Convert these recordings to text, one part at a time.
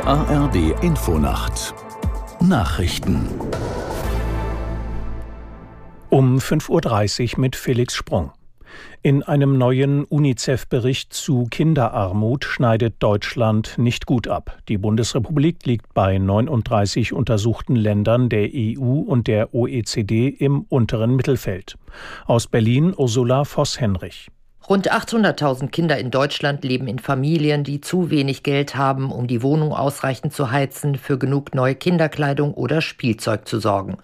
ARD Infonacht Nachrichten um 5.30 Uhr mit Felix Sprung. In einem neuen UNICEF-Bericht zu Kinderarmut schneidet Deutschland nicht gut ab. Die Bundesrepublik liegt bei 39 untersuchten Ländern der EU und der OECD im unteren Mittelfeld. Aus Berlin Ursula Voss-Henrich. Rund 800.000 Kinder in Deutschland leben in Familien, die zu wenig Geld haben, um die Wohnung ausreichend zu heizen, für genug neue Kinderkleidung oder Spielzeug zu sorgen.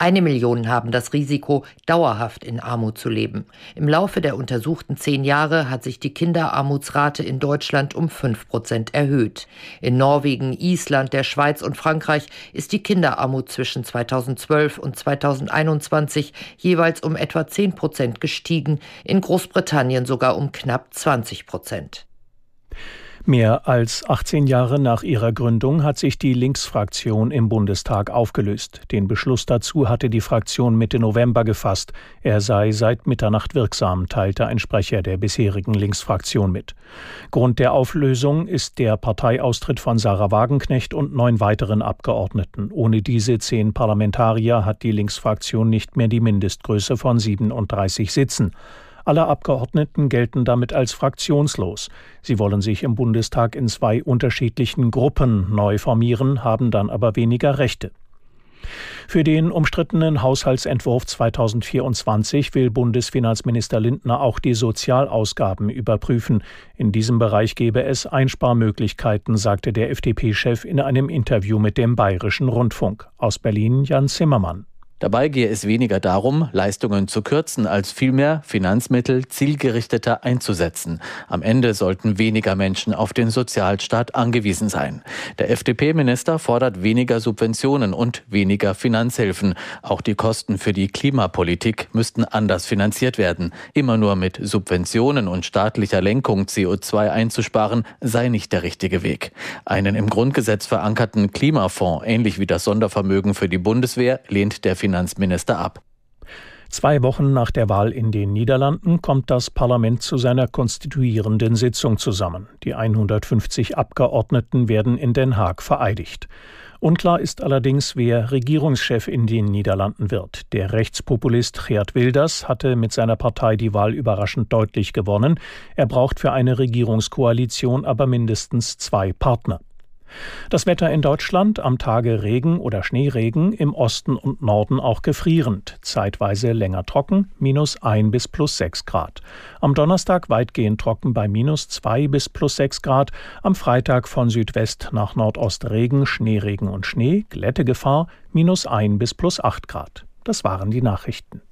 Eine Million haben das Risiko, dauerhaft in Armut zu leben. Im Laufe der untersuchten zehn Jahre hat sich die Kinderarmutsrate in Deutschland um fünf Prozent erhöht. In Norwegen, Island, der Schweiz und Frankreich ist die Kinderarmut zwischen 2012 und 2021 jeweils um etwa zehn Prozent gestiegen, in Großbritannien sogar um knapp 20 Prozent. Mehr als 18 Jahre nach ihrer Gründung hat sich die Linksfraktion im Bundestag aufgelöst. Den Beschluss dazu hatte die Fraktion Mitte November gefasst. Er sei seit Mitternacht wirksam, teilte ein Sprecher der bisherigen Linksfraktion mit. Grund der Auflösung ist der Parteiaustritt von Sarah Wagenknecht und neun weiteren Abgeordneten. Ohne diese zehn Parlamentarier hat die Linksfraktion nicht mehr die Mindestgröße von 37 Sitzen. Alle Abgeordneten gelten damit als fraktionslos. Sie wollen sich im Bundestag in zwei unterschiedlichen Gruppen neu formieren, haben dann aber weniger Rechte. Für den umstrittenen Haushaltsentwurf 2024 will Bundesfinanzminister Lindner auch die Sozialausgaben überprüfen. In diesem Bereich gebe es Einsparmöglichkeiten, sagte der FDP-Chef in einem Interview mit dem Bayerischen Rundfunk. Aus Berlin Jan Zimmermann. Dabei gehe es weniger darum, Leistungen zu kürzen, als vielmehr Finanzmittel zielgerichteter einzusetzen. Am Ende sollten weniger Menschen auf den Sozialstaat angewiesen sein. Der FDP-Minister fordert weniger Subventionen und weniger Finanzhilfen. Auch die Kosten für die Klimapolitik müssten anders finanziert werden. Immer nur mit Subventionen und staatlicher Lenkung CO2 einzusparen, sei nicht der richtige Weg. Einen im Grundgesetz verankerten Klimafonds, ähnlich wie das Sondervermögen für die Bundeswehr, lehnt der Finanzminister ab. Zwei Wochen nach der Wahl in den Niederlanden kommt das Parlament zu seiner konstituierenden Sitzung zusammen. Die 150 Abgeordneten werden in Den Haag vereidigt. Unklar ist allerdings, wer Regierungschef in den Niederlanden wird. Der Rechtspopulist Geert Wilders hatte mit seiner Partei die Wahl überraschend deutlich gewonnen. Er braucht für eine Regierungskoalition aber mindestens zwei Partner. Das Wetter in Deutschland am Tage Regen oder Schneeregen, im Osten und Norden auch gefrierend, zeitweise länger trocken, minus 1 bis plus 6 Grad. Am Donnerstag weitgehend trocken bei minus 2 bis plus 6 Grad, am Freitag von Südwest nach Nordost Regen, Schneeregen und Schnee, Glättegefahr, minus 1 bis plus 8 Grad. Das waren die Nachrichten.